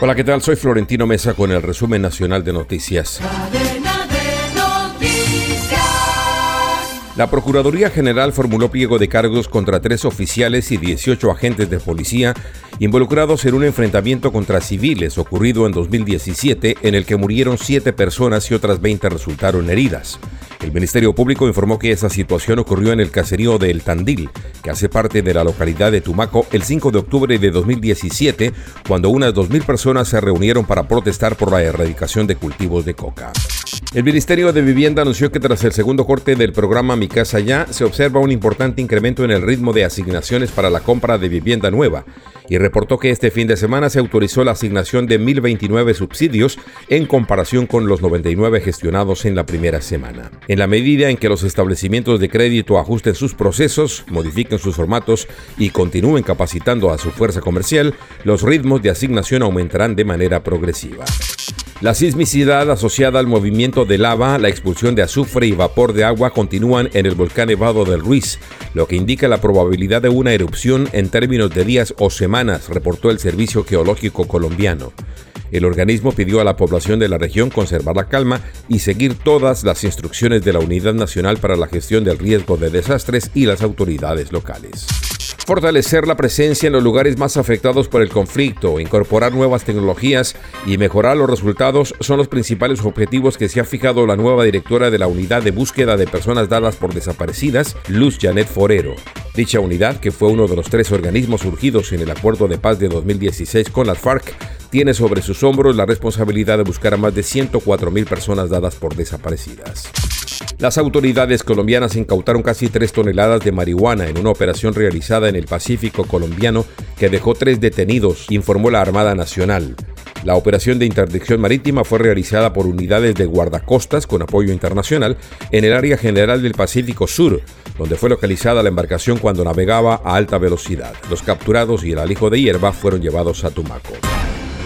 Hola, ¿qué tal? Soy Florentino Mesa con el resumen nacional de noticias. La Procuraduría General formuló pliego de cargos contra tres oficiales y 18 agentes de policía involucrados en un enfrentamiento contra civiles ocurrido en 2017 en el que murieron siete personas y otras 20 resultaron heridas. El Ministerio Público informó que esa situación ocurrió en el caserío de El Tandil, que hace parte de la localidad de Tumaco, el 5 de octubre de 2017, cuando unas 2.000 personas se reunieron para protestar por la erradicación de cultivos de coca. El Ministerio de Vivienda anunció que tras el segundo corte del programa Mi Casa Ya, se observa un importante incremento en el ritmo de asignaciones para la compra de vivienda nueva y reportó que este fin de semana se autorizó la asignación de 1.029 subsidios en comparación con los 99 gestionados en la primera semana. En la medida en que los establecimientos de crédito ajusten sus procesos, modifiquen sus formatos y continúen capacitando a su fuerza comercial, los ritmos de asignación aumentarán de manera progresiva. La sismicidad asociada al movimiento de lava, la expulsión de azufre y vapor de agua continúan en el volcán Nevado del Ruiz, lo que indica la probabilidad de una erupción en términos de días o semanas, reportó el Servicio Geológico Colombiano. El organismo pidió a la población de la región conservar la calma y seguir todas las instrucciones de la Unidad Nacional para la Gestión del Riesgo de Desastres y las autoridades locales. Fortalecer la presencia en los lugares más afectados por el conflicto, incorporar nuevas tecnologías y mejorar los resultados son los principales objetivos que se ha fijado la nueva directora de la Unidad de Búsqueda de Personas Dadas por Desaparecidas, Luz Janet Forero. Dicha unidad, que fue uno de los tres organismos surgidos en el Acuerdo de Paz de 2016 con las FARC, tiene sobre sus hombros la responsabilidad de buscar a más de 104.000 personas dadas por desaparecidas. Las autoridades colombianas incautaron casi 3 toneladas de marihuana en una operación realizada en el Pacífico colombiano que dejó tres detenidos, informó la Armada Nacional. La operación de interdicción marítima fue realizada por unidades de guardacostas con apoyo internacional en el área general del Pacífico Sur, donde fue localizada la embarcación cuando navegaba a alta velocidad. Los capturados y el alijo de hierba fueron llevados a Tumaco.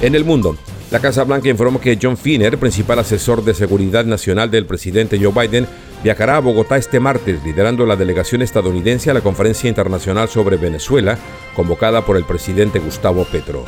En el mundo, la Casa Blanca informó que John Finner, principal asesor de seguridad nacional del presidente Joe Biden, viajará a Bogotá este martes liderando la delegación estadounidense a la conferencia internacional sobre Venezuela, convocada por el presidente Gustavo Petro.